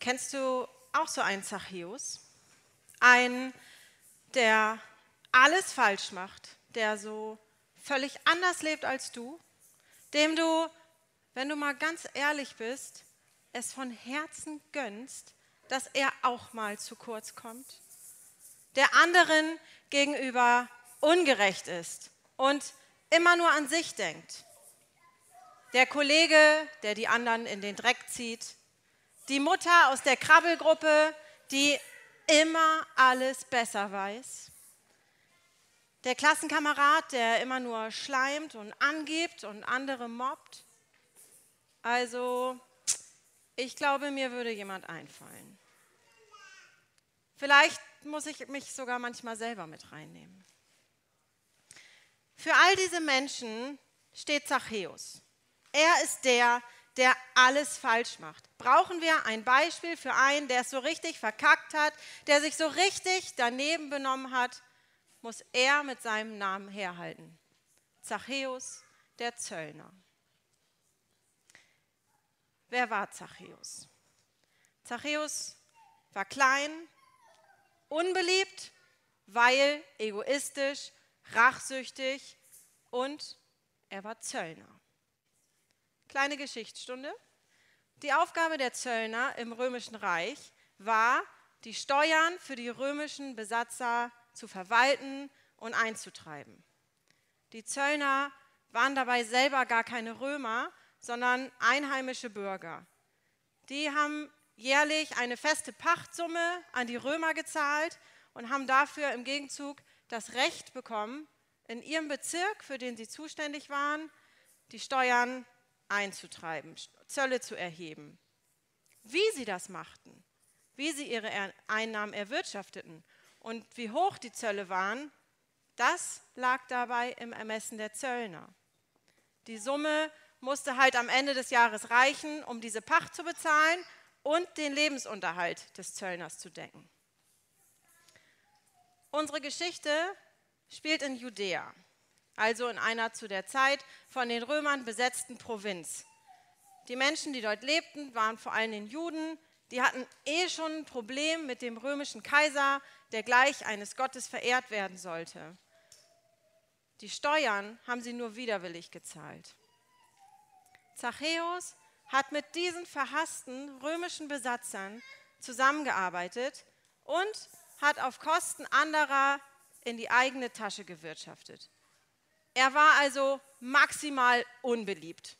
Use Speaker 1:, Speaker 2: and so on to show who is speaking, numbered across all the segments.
Speaker 1: Kennst du auch so einen Zachäus? Einen, der alles falsch macht, der so völlig anders lebt als du, dem du, wenn du mal ganz ehrlich bist, es von Herzen gönnst, dass er auch mal zu kurz kommt, der anderen gegenüber ungerecht ist und immer nur an sich denkt. Der Kollege, der die anderen in den Dreck zieht. Die Mutter aus der Krabbelgruppe, die immer alles besser weiß. Der Klassenkamerad, der immer nur schleimt und angibt und andere mobbt. Also, ich glaube, mir würde jemand einfallen. Vielleicht muss ich mich sogar manchmal selber mit reinnehmen. Für all diese Menschen steht Zachäus. Er ist der, der alles falsch macht. Brauchen wir ein Beispiel für einen, der es so richtig verkackt hat, der sich so richtig daneben benommen hat, muss er mit seinem Namen herhalten. Zachäus, der Zöllner. Wer war Zachäus? Zachäus war klein, unbeliebt, weil egoistisch, rachsüchtig und er war Zöllner. Kleine Geschichtsstunde. Die Aufgabe der Zöllner im römischen Reich war, die Steuern für die römischen Besatzer zu verwalten und einzutreiben. Die Zöllner waren dabei selber gar keine Römer, sondern einheimische Bürger. Die haben jährlich eine feste Pachtsumme an die Römer gezahlt und haben dafür im Gegenzug das Recht bekommen, in ihrem Bezirk, für den sie zuständig waren, die Steuern einzutreiben, Zölle zu erheben. Wie sie das machten, wie sie ihre Einnahmen erwirtschafteten und wie hoch die Zölle waren, das lag dabei im Ermessen der Zöllner. Die Summe musste halt am Ende des Jahres reichen, um diese Pacht zu bezahlen und den Lebensunterhalt des Zöllners zu decken. Unsere Geschichte spielt in Judäa, also in einer zu der Zeit von den Römern besetzten Provinz. Die Menschen, die dort lebten, waren vor allem den Juden. Die hatten eh schon ein Problem mit dem römischen Kaiser, der gleich eines Gottes verehrt werden sollte. Die Steuern haben sie nur widerwillig gezahlt. Zachäus hat mit diesen verhassten römischen Besatzern zusammengearbeitet und hat auf Kosten anderer in die eigene Tasche gewirtschaftet. Er war also maximal unbeliebt.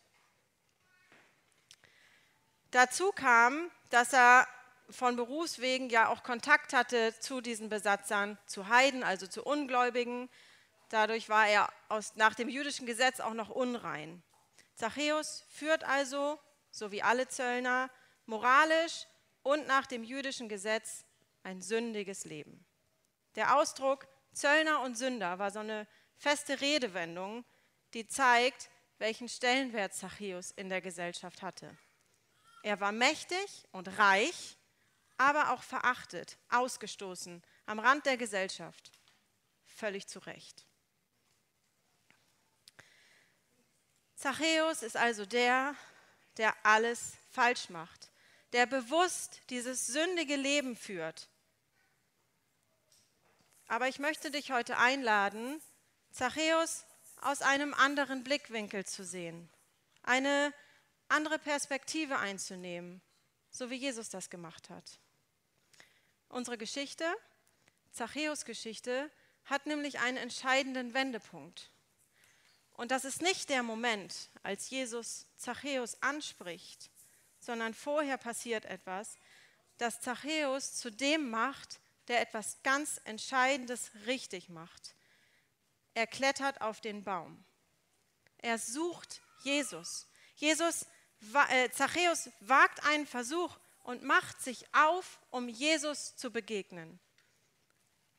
Speaker 1: Dazu kam, dass er von Berufswegen ja auch Kontakt hatte zu diesen Besatzern, zu Heiden, also zu Ungläubigen. Dadurch war er aus, nach dem jüdischen Gesetz auch noch unrein. Zachäus führt also, so wie alle Zöllner, moralisch und nach dem jüdischen Gesetz ein sündiges Leben. Der Ausdruck Zöllner und Sünder war so eine feste Redewendung, die zeigt, welchen Stellenwert Zachäus in der Gesellschaft hatte. Er war mächtig und reich, aber auch verachtet, ausgestoßen, am Rand der Gesellschaft. Völlig zu Recht. Zachäus ist also der, der alles falsch macht, der bewusst dieses sündige Leben führt. Aber ich möchte dich heute einladen, Zachäus aus einem anderen Blickwinkel zu sehen, eine andere Perspektive einzunehmen, so wie Jesus das gemacht hat. Unsere Geschichte, Zachäus Geschichte, hat nämlich einen entscheidenden Wendepunkt. Und das ist nicht der Moment, als Jesus Zachäus anspricht, sondern vorher passiert etwas, das Zachäus zu dem macht, der etwas ganz Entscheidendes richtig macht. Er klettert auf den Baum. Er sucht Jesus. Jesus, äh, Zachäus wagt einen Versuch und macht sich auf, um Jesus zu begegnen.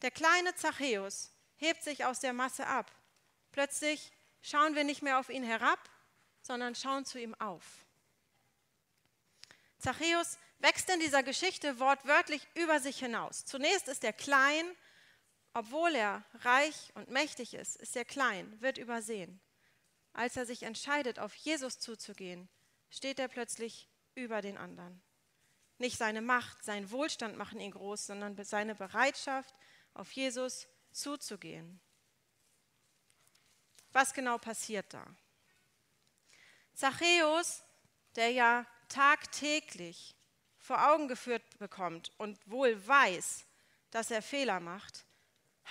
Speaker 1: Der kleine Zachäus hebt sich aus der Masse ab. Plötzlich schauen wir nicht mehr auf ihn herab, sondern schauen zu ihm auf. Zachäus wächst in dieser Geschichte wortwörtlich über sich hinaus. Zunächst ist er klein, obwohl er reich und mächtig ist, ist er klein, wird übersehen. Als er sich entscheidet, auf Jesus zuzugehen, steht er plötzlich über den anderen. Nicht seine Macht, sein Wohlstand machen ihn groß, sondern seine Bereitschaft, auf Jesus zuzugehen. Was genau passiert da? Zachäus, der ja tagtäglich vor Augen geführt bekommt und wohl weiß, dass er Fehler macht,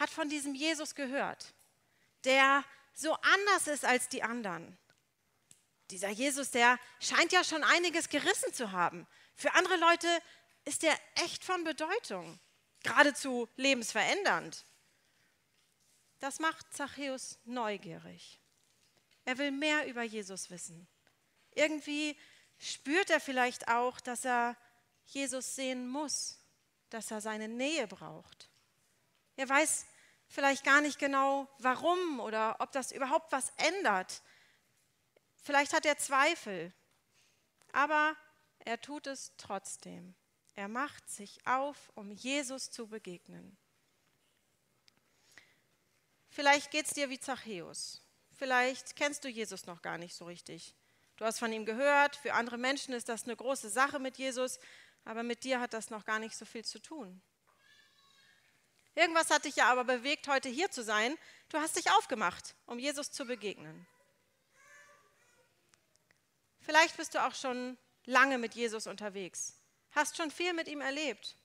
Speaker 1: hat von diesem Jesus gehört, der so anders ist als die anderen. Dieser Jesus, der scheint ja schon einiges gerissen zu haben. Für andere Leute ist er echt von Bedeutung, geradezu lebensverändernd. Das macht Zachäus neugierig. Er will mehr über Jesus wissen. Irgendwie spürt er vielleicht auch, dass er Jesus sehen muss, dass er seine Nähe braucht. Er weiß vielleicht gar nicht genau, warum oder ob das überhaupt was ändert. Vielleicht hat er Zweifel, aber er tut es trotzdem. Er macht sich auf, um Jesus zu begegnen. Vielleicht geht es dir wie Zachäus. Vielleicht kennst du Jesus noch gar nicht so richtig. Du hast von ihm gehört, für andere Menschen ist das eine große Sache mit Jesus, aber mit dir hat das noch gar nicht so viel zu tun. Irgendwas hat dich ja aber bewegt, heute hier zu sein. Du hast dich aufgemacht, um Jesus zu begegnen. Vielleicht bist du auch schon lange mit Jesus unterwegs, hast schon viel mit ihm erlebt.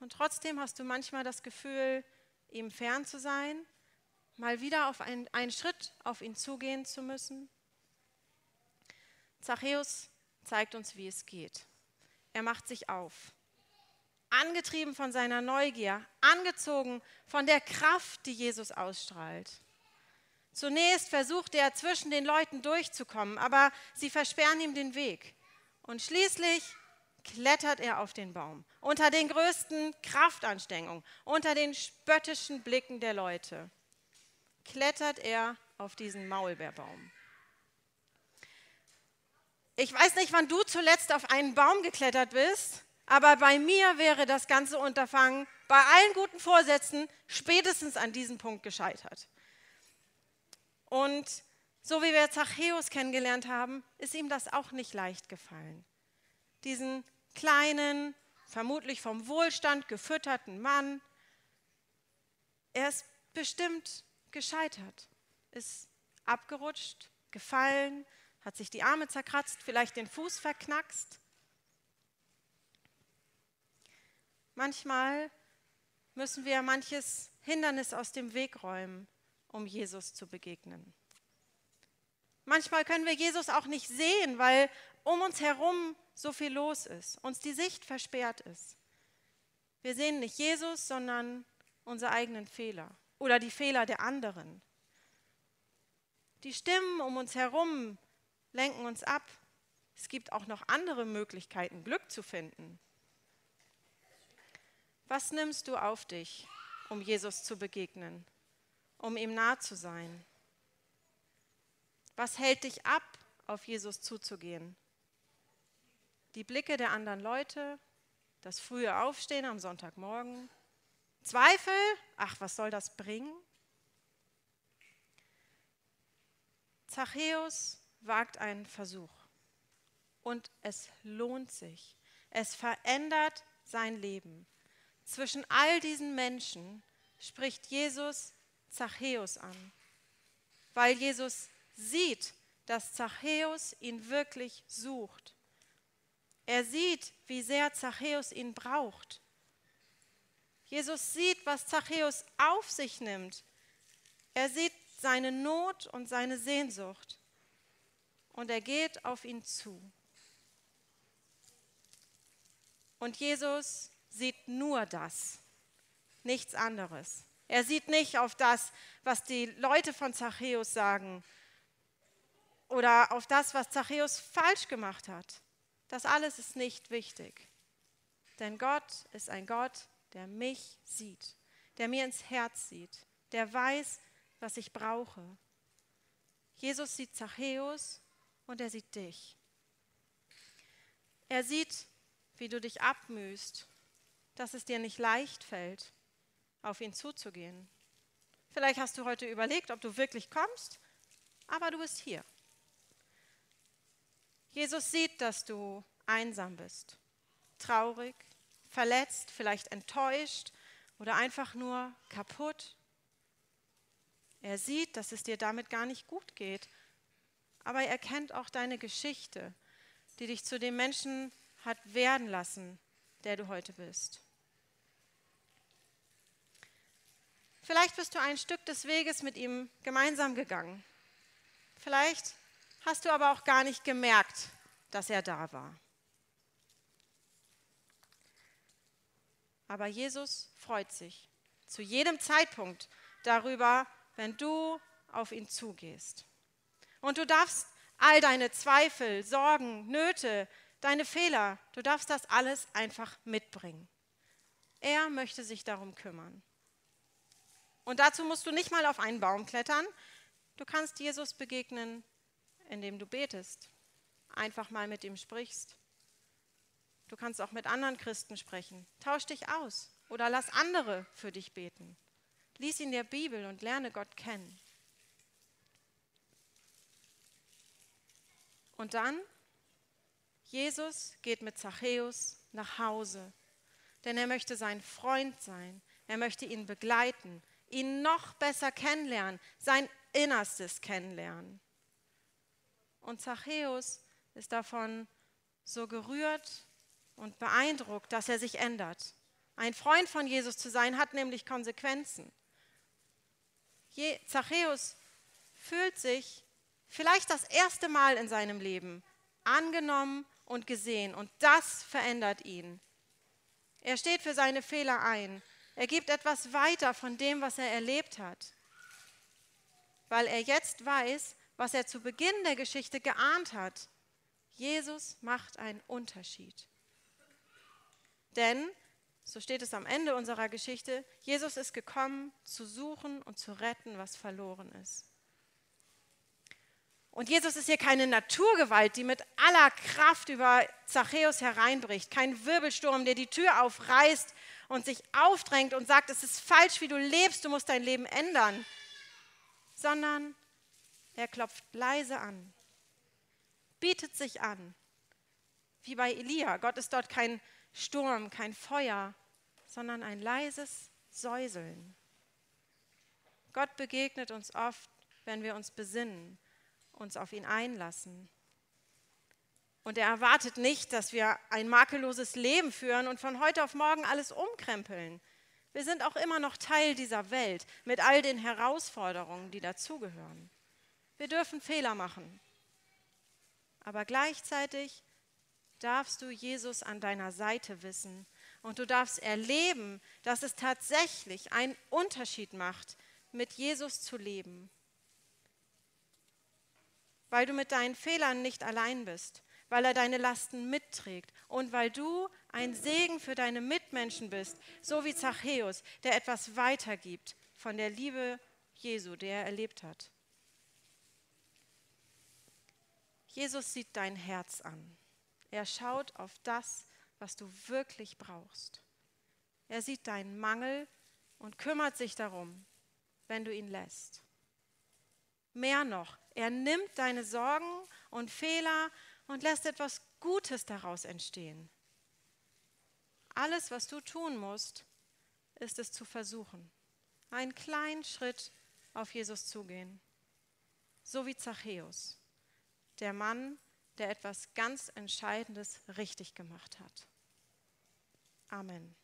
Speaker 1: Und trotzdem hast du manchmal das Gefühl, ihm fern zu sein, mal wieder auf einen, einen Schritt auf ihn zugehen zu müssen. Zachäus zeigt uns, wie es geht. Er macht sich auf, angetrieben von seiner Neugier, angezogen von der Kraft, die Jesus ausstrahlt. Zunächst versucht er zwischen den Leuten durchzukommen, aber sie versperren ihm den Weg. Und schließlich klettert er auf den Baum, unter den größten Kraftanstrengungen, unter den spöttischen Blicken der Leute. Klettert er auf diesen Maulbeerbaum. Ich weiß nicht, wann du zuletzt auf einen Baum geklettert bist, aber bei mir wäre das ganze Unterfangen bei allen guten Vorsätzen spätestens an diesem Punkt gescheitert. Und so wie wir Zachäus kennengelernt haben, ist ihm das auch nicht leicht gefallen. Diesen kleinen, vermutlich vom Wohlstand gefütterten Mann, er ist bestimmt gescheitert, ist abgerutscht, gefallen, hat sich die Arme zerkratzt, vielleicht den Fuß verknackst. Manchmal müssen wir manches Hindernis aus dem Weg räumen, um Jesus zu begegnen. Manchmal können wir Jesus auch nicht sehen, weil um uns herum so viel los ist, uns die Sicht versperrt ist. Wir sehen nicht Jesus, sondern unsere eigenen Fehler oder die Fehler der anderen. Die Stimmen um uns herum lenken uns ab. Es gibt auch noch andere Möglichkeiten, Glück zu finden. Was nimmst du auf dich, um Jesus zu begegnen, um ihm nah zu sein? Was hält dich ab, auf Jesus zuzugehen? Die Blicke der anderen Leute, das frühe Aufstehen am Sonntagmorgen, Zweifel, ach, was soll das bringen? Zachäus wagt einen Versuch. Und es lohnt sich. Es verändert sein Leben. Zwischen all diesen Menschen spricht Jesus Zachäus an, weil Jesus sieht, dass Zachäus ihn wirklich sucht. Er sieht, wie sehr Zachäus ihn braucht. Jesus sieht, was Zachäus auf sich nimmt. Er sieht seine Not und seine Sehnsucht und er geht auf ihn zu. Und Jesus sieht nur das, nichts anderes. Er sieht nicht auf das, was die Leute von Zachäus sagen oder auf das, was Zachäus falsch gemacht hat. Das alles ist nicht wichtig. Denn Gott ist ein Gott, der mich sieht, der mir ins Herz sieht, der weiß, was ich brauche. Jesus sieht Zachäus und er sieht dich. Er sieht, wie du dich abmühst, dass es dir nicht leicht fällt, auf ihn zuzugehen. Vielleicht hast du heute überlegt, ob du wirklich kommst, aber du bist hier. Jesus sieht, dass du einsam bist, traurig, verletzt, vielleicht enttäuscht oder einfach nur kaputt. Er sieht, dass es dir damit gar nicht gut geht, aber er kennt auch deine Geschichte, die dich zu dem Menschen hat werden lassen, der du heute bist. Vielleicht bist du ein Stück des Weges mit ihm gemeinsam gegangen. Vielleicht hast du aber auch gar nicht gemerkt, dass er da war. Aber Jesus freut sich zu jedem Zeitpunkt darüber, wenn du auf ihn zugehst. Und du darfst all deine Zweifel, Sorgen, Nöte, deine Fehler, du darfst das alles einfach mitbringen. Er möchte sich darum kümmern. Und dazu musst du nicht mal auf einen Baum klettern. Du kannst Jesus begegnen, indem du betest, einfach mal mit ihm sprichst. Du kannst auch mit anderen Christen sprechen. Tausch dich aus oder lass andere für dich beten. Lies in der Bibel und lerne Gott kennen. Und dann, Jesus geht mit Zachäus nach Hause, denn er möchte sein Freund sein, er möchte ihn begleiten, ihn noch besser kennenlernen, sein Innerstes kennenlernen. Und Zachäus ist davon so gerührt und beeindruckt, dass er sich ändert. Ein Freund von Jesus zu sein, hat nämlich Konsequenzen. Je, Zachäus fühlt sich vielleicht das erste Mal in seinem Leben angenommen und gesehen und das verändert ihn. Er steht für seine Fehler ein er gibt etwas weiter von dem, was er erlebt hat, weil er jetzt weiß, was er zu Beginn der Geschichte geahnt hat. Jesus macht einen Unterschied. Denn, so steht es am Ende unserer Geschichte, Jesus ist gekommen, zu suchen und zu retten, was verloren ist. Und Jesus ist hier keine Naturgewalt, die mit aller Kraft über Zachäus hereinbricht, kein Wirbelsturm, der die Tür aufreißt und sich aufdrängt und sagt, es ist falsch, wie du lebst, du musst dein Leben ändern, sondern er klopft leise an, bietet sich an, wie bei Elia. Gott ist dort kein Sturm, kein Feuer, sondern ein leises Säuseln. Gott begegnet uns oft, wenn wir uns besinnen, uns auf ihn einlassen. Und er erwartet nicht, dass wir ein makelloses Leben führen und von heute auf morgen alles umkrempeln. Wir sind auch immer noch Teil dieser Welt mit all den Herausforderungen, die dazugehören. Wir dürfen Fehler machen. Aber gleichzeitig darfst du Jesus an deiner Seite wissen und du darfst erleben, dass es tatsächlich einen Unterschied macht, mit Jesus zu leben. Weil du mit deinen Fehlern nicht allein bist, weil er deine Lasten mitträgt und weil du ein Segen für deine Mitmenschen bist, so wie Zachäus, der etwas weitergibt von der Liebe Jesu, der er erlebt hat. Jesus sieht dein Herz an. Er schaut auf das, was du wirklich brauchst. Er sieht deinen Mangel und kümmert sich darum, wenn du ihn lässt. Mehr noch, er nimmt deine Sorgen und Fehler und lässt etwas Gutes daraus entstehen. Alles, was du tun musst, ist es zu versuchen. Einen kleinen Schritt auf Jesus zugehen. So wie Zachäus, der Mann, der etwas ganz Entscheidendes richtig gemacht hat. Amen.